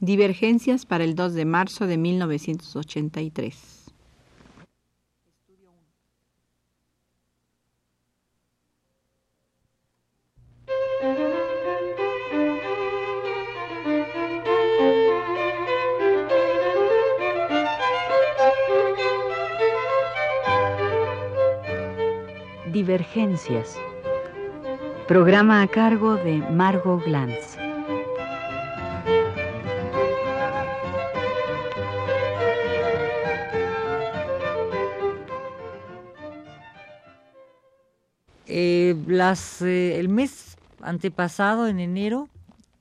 Divergencias para el 2 de marzo de 1983. Divergencias. Programa a cargo de Margot Glantz. Eh, el mes antepasado, en enero,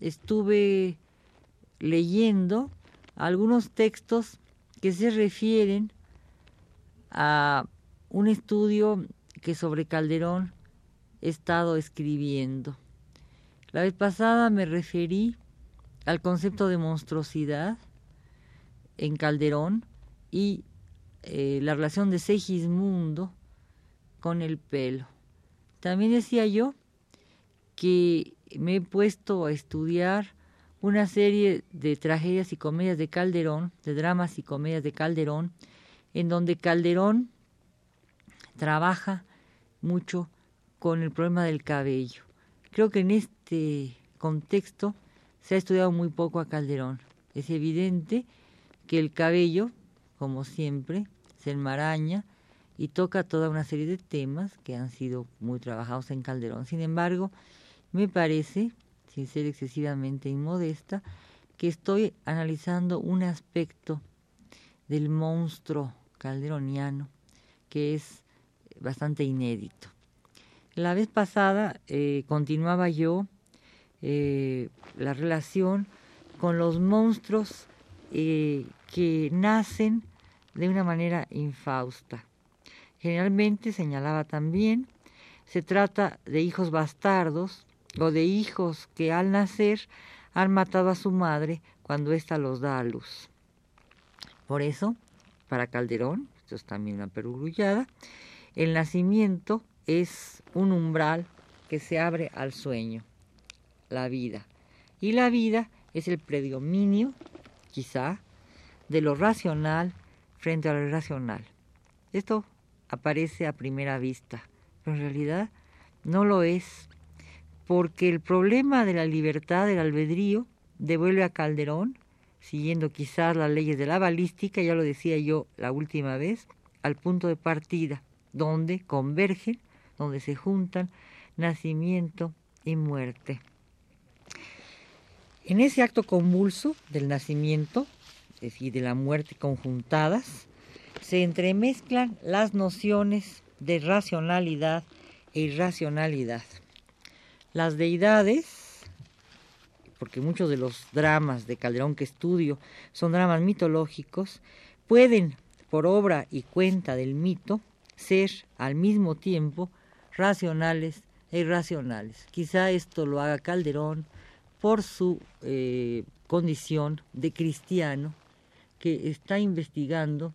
estuve leyendo algunos textos que se refieren a un estudio que sobre Calderón he estado escribiendo. La vez pasada me referí al concepto de monstruosidad en Calderón y eh, la relación de Segismundo con el pelo. También decía yo que me he puesto a estudiar una serie de tragedias y comedias de Calderón, de dramas y comedias de Calderón, en donde Calderón trabaja mucho con el problema del cabello. Creo que en este contexto se ha estudiado muy poco a Calderón. Es evidente que el cabello, como siempre, se enmaraña y toca toda una serie de temas que han sido muy trabajados en Calderón. Sin embargo, me parece, sin ser excesivamente inmodesta, que estoy analizando un aspecto del monstruo calderoniano que es bastante inédito. La vez pasada eh, continuaba yo eh, la relación con los monstruos eh, que nacen de una manera infausta. Generalmente, señalaba también, se trata de hijos bastardos o de hijos que al nacer han matado a su madre cuando ésta los da a luz. Por eso, para Calderón, esto es también una perugrullada, el nacimiento es un umbral que se abre al sueño, la vida. Y la vida es el predominio, quizá, de lo racional frente a lo irracional. Esto aparece a primera vista, pero en realidad no lo es, porque el problema de la libertad del albedrío devuelve a Calderón, siguiendo quizás las leyes de la balística, ya lo decía yo la última vez, al punto de partida, donde convergen, donde se juntan nacimiento y muerte. En ese acto convulso del nacimiento, es decir, de la muerte conjuntadas, se entremezclan las nociones de racionalidad e irracionalidad. Las deidades, porque muchos de los dramas de Calderón que estudio son dramas mitológicos, pueden, por obra y cuenta del mito, ser al mismo tiempo racionales e irracionales. Quizá esto lo haga Calderón por su eh, condición de cristiano que está investigando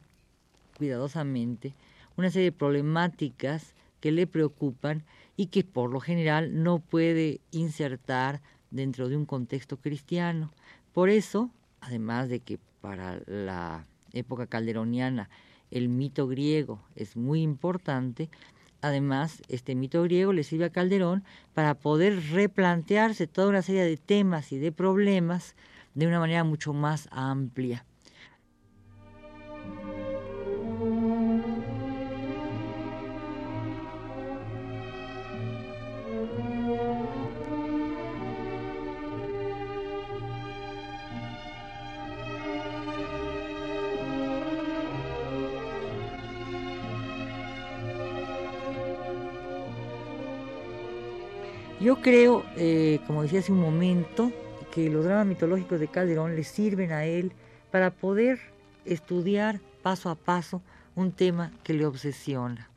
cuidadosamente una serie de problemáticas que le preocupan y que por lo general no puede insertar dentro de un contexto cristiano. Por eso, además de que para la época calderoniana el mito griego es muy importante, además este mito griego le sirve a Calderón para poder replantearse toda una serie de temas y de problemas de una manera mucho más amplia. Yo creo, eh, como decía hace un momento, que los dramas mitológicos de Calderón le sirven a él para poder estudiar paso a paso un tema que le obsesiona.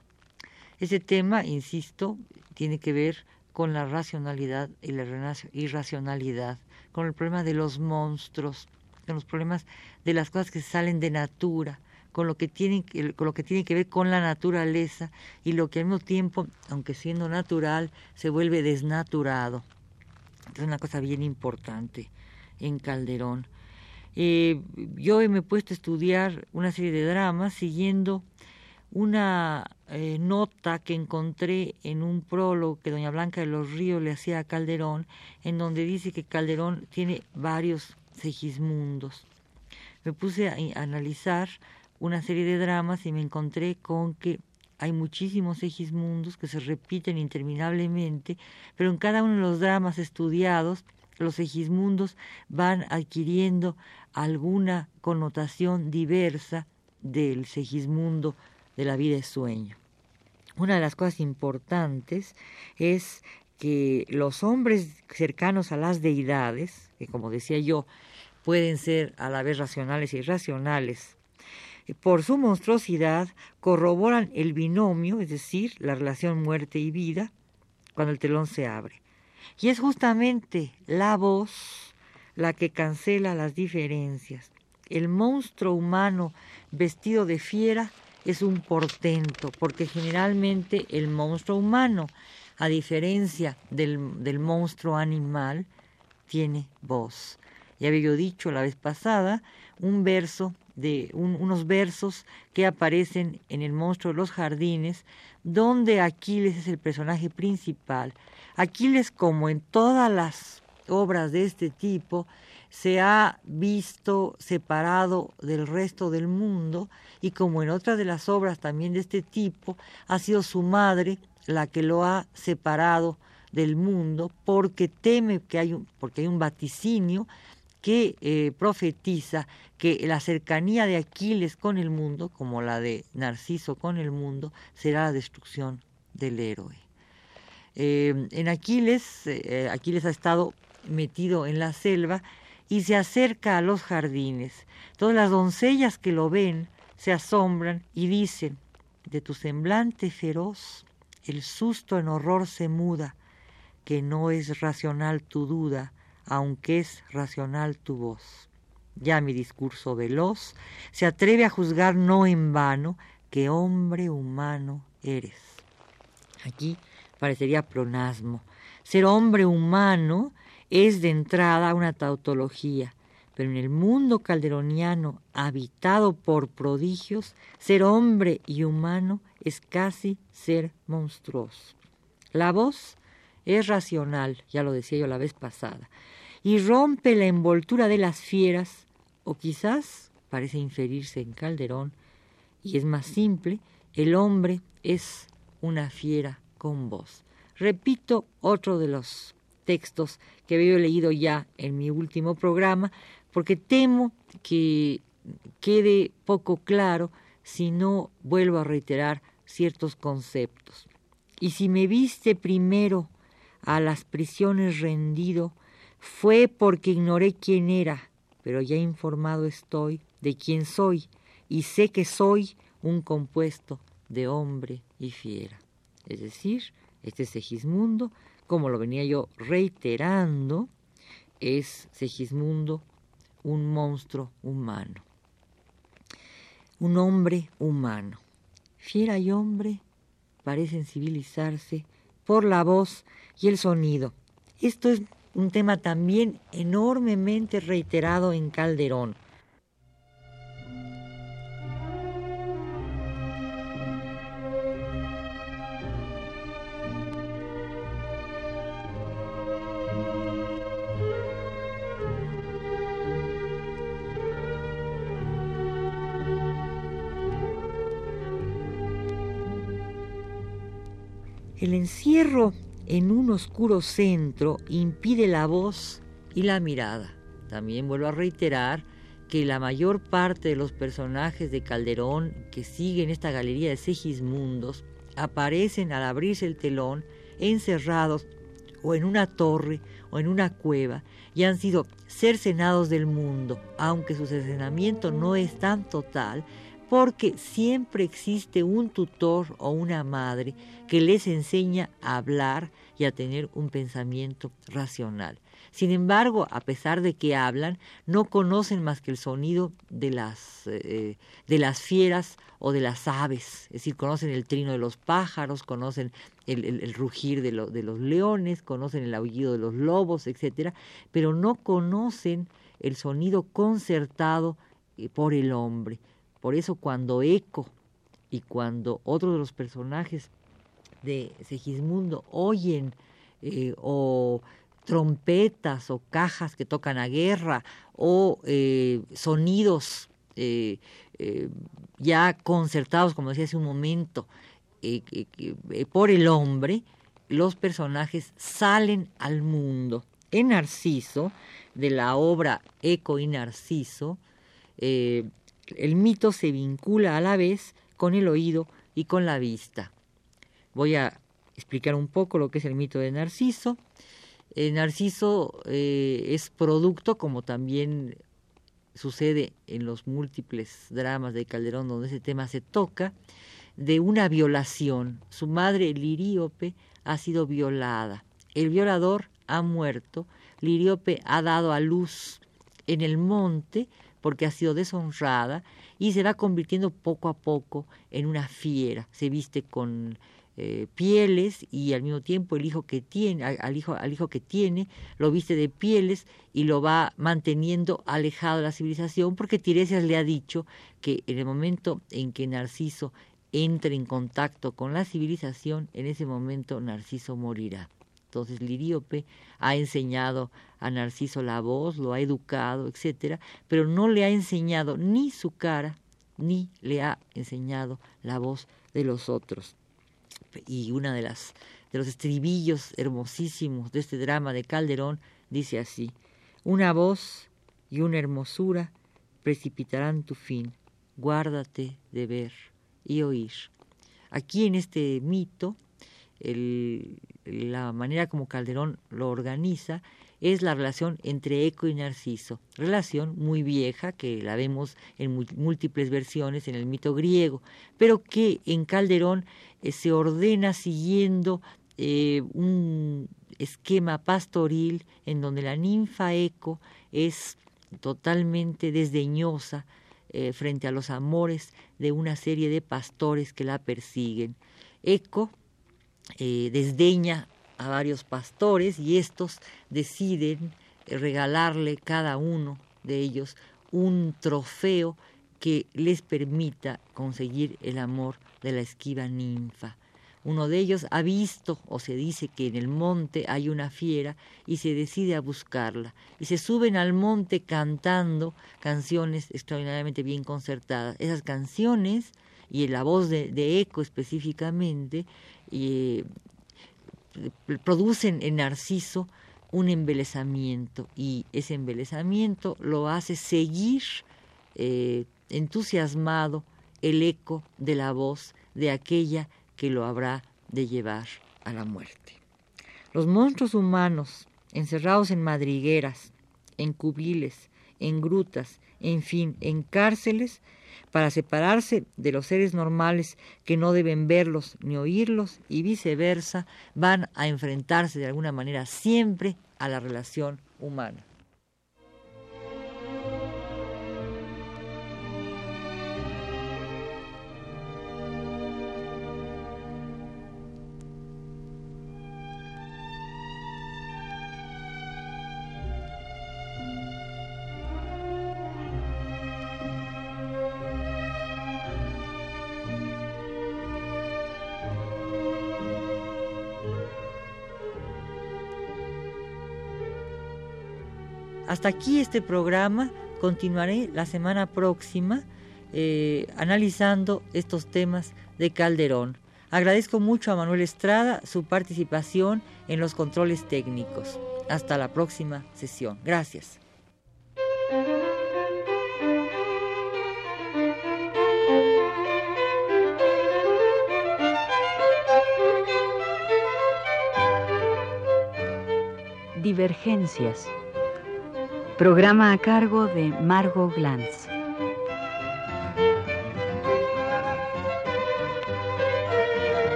Ese tema, insisto, tiene que ver con la racionalidad y la irracionalidad, con el problema de los monstruos, con los problemas de las cosas que salen de natura, con lo que tiene, con lo que tiene que ver con la naturaleza y lo que al mismo tiempo, aunque siendo natural, se vuelve desnaturado. Es una cosa bien importante en Calderón. eh, yo me he puesto a estudiar una serie de dramas siguiendo una eh, nota que encontré en un prólogo que doña Blanca de los Ríos le hacía a Calderón, en donde dice que Calderón tiene varios Segismundos. Me puse a, analizar una serie de dramas y me encontré con que hay muchísimos Segismundos que se repiten interminablemente, pero en cada uno de los dramas estudiados los Segismundos van adquiriendo alguna connotación diversa del Segismundo de la vida de sueño. Una de las cosas importantes es que los hombres cercanos a las deidades, que como decía yo, pueden ser a la vez racionales y irracionales, por su monstruosidad corroboran el binomio, es decir, la relación muerte y vida, cuando el telón se abre. Y es justamente la voz la que cancela las diferencias. El monstruo humano vestido de fiera es un portento, porque generalmente el monstruo humano, a diferencia del, monstruo animal, tiene voz. Ya había yo dicho la vez pasada un verso de unos versos que aparecen en el monstruo de los jardines, donde Aquiles es el personaje principal. Aquiles, como en todas las obras de este tipo, se ha visto separado del resto del mundo y como en otras de las obras también de este tipo, ha sido su madre la que lo ha separado del mundo porque teme que hay un, porque hay un vaticinio que eh, profetiza que la cercanía de Aquiles con el mundo, como la de Narciso con el mundo, será la destrucción del héroe. Eh, en Aquiles, eh, Aquiles ha estado metido en la selva y se acerca a los jardines. Todas las doncellas que lo ven se asombran y dicen, de tu semblante feroz, el susto en horror se muda, que no es racional tu duda, aunque es racional tu voz. Ya mi discurso veloz se atreve a juzgar no en vano que hombre humano eres. Aquí parecería pronasmo. Ser hombre humano es de entrada una tautología, pero en el mundo calderoniano habitado por prodigios, ser hombre y humano es casi ser monstruoso. La voz es racional, ya lo decía yo la vez pasada, y rompe la envoltura de las fieras, o quizás, parece inferirse en Calderón, y es más simple, el hombre es una fiera con voz. Repito otro de los textos que había leído ya en mi último programa, porque temo que quede poco claro si no vuelvo a reiterar ciertos conceptos. Y si me viste primero a las prisiones rendido, fue porque ignoré quién era, pero ya informado estoy de quién soy, y sé que soy un compuesto de hombre y fiera. Es decir, este Segismundo, como lo venía yo reiterando, es Segismundo un monstruo humano, un hombre humano. Fiera y hombre parecen civilizarse por la voz y el sonido. Esto es un tema también enormemente reiterado en Calderón. El encierro en un oscuro centro impide la voz y la mirada. También vuelvo a reiterar que la mayor parte de los personajes de Calderón que siguen esta galería de Segismundos aparecen al abrirse el telón encerrados o en una torre o en una cueva y han sido cercenados del mundo, aunque su cercenamiento no es tan total, porque siempre existe un tutor o una madre que les enseña a hablar y a tener un pensamiento racional. Sin embargo, a pesar de que hablan, no conocen más que el sonido de las, eh, de las fieras o de las aves, es decir, conocen el trino de los pájaros, conocen el, rugir de, los leones, conocen el aullido de los lobos, etcétera, pero no conocen el sonido concertado eh, por el hombre. Por eso cuando Eco y cuando otros de los personajes de Segismundo oyen eh, o trompetas o cajas que tocan a guerra o eh, sonidos ya concertados, como decía hace un momento, por el hombre, los personajes salen al mundo. En Narciso, de la obra Eco y Narciso, eh, el mito se vincula a la vez con el oído y con la vista. Voy a explicar un poco lo que es el mito de Narciso. Eh, Narciso eh, es producto, como también sucede en los múltiples dramas de Calderón donde ese tema se toca, de una violación. Su madre, Liríope, ha sido violada. El violador ha muerto. Liríope ha dado a luz en el monte porque ha sido deshonrada y se va convirtiendo poco a poco en una fiera. Se viste con eh, pieles y al mismo tiempo el hijo que tiene, al hijo, al hijo que tiene, lo viste de pieles y lo va manteniendo alejado de la civilización, porque Tiresias le ha dicho que en el momento en que Narciso entre en contacto con la civilización, en ese momento Narciso morirá. Entonces Liríope ha enseñado a Narciso la voz, lo ha educado, etcétera, pero no le ha enseñado ni su cara, ni le ha enseñado la voz de los otros. Y una de las de los estribillos hermosísimos de este drama de Calderón dice así: Una voz y una hermosura precipitarán tu fin. Guárdate de ver y oír. Aquí en este mito la manera como Calderón lo organiza es la relación entre Eco y Narciso, relación muy vieja que la vemos en múltiples versiones en el mito griego, pero que en Calderón eh, se ordena siguiendo eh, un esquema pastoril en donde la ninfa Eco es totalmente desdeñosa eh, frente a los amores de una serie de pastores que la persiguen. Eco eh, desdeña a varios pastores y estos deciden regalarle cada uno de ellos un trofeo que les permita conseguir el amor de la esquiva ninfa. Uno de ellos ha visto o se dice que en el monte hay una fiera y se decide a buscarla. Y se suben al monte cantando canciones extraordinariamente bien concertadas. Esas canciones y la voz de, de Eco específicamente eh, producen en Narciso un embelezamiento y ese embelezamiento lo hace seguir eh, entusiasmado el eco de la voz de aquella que lo habrá de llevar a la muerte. Los monstruos humanos, encerrados en madrigueras, en cubiles, en grutas, en fin, en cárceles, para separarse de los seres normales que no deben verlos ni oírlos y viceversa, van a enfrentarse de alguna manera siempre a la relación humana. Hasta aquí este programa. Continuaré la semana próxima eh, analizando estos temas de Calderón. Agradezco mucho a Manuel Estrada su participación en los controles técnicos. Hasta la próxima sesión. Gracias. Divergencias Programa a cargo de Margot Glantz.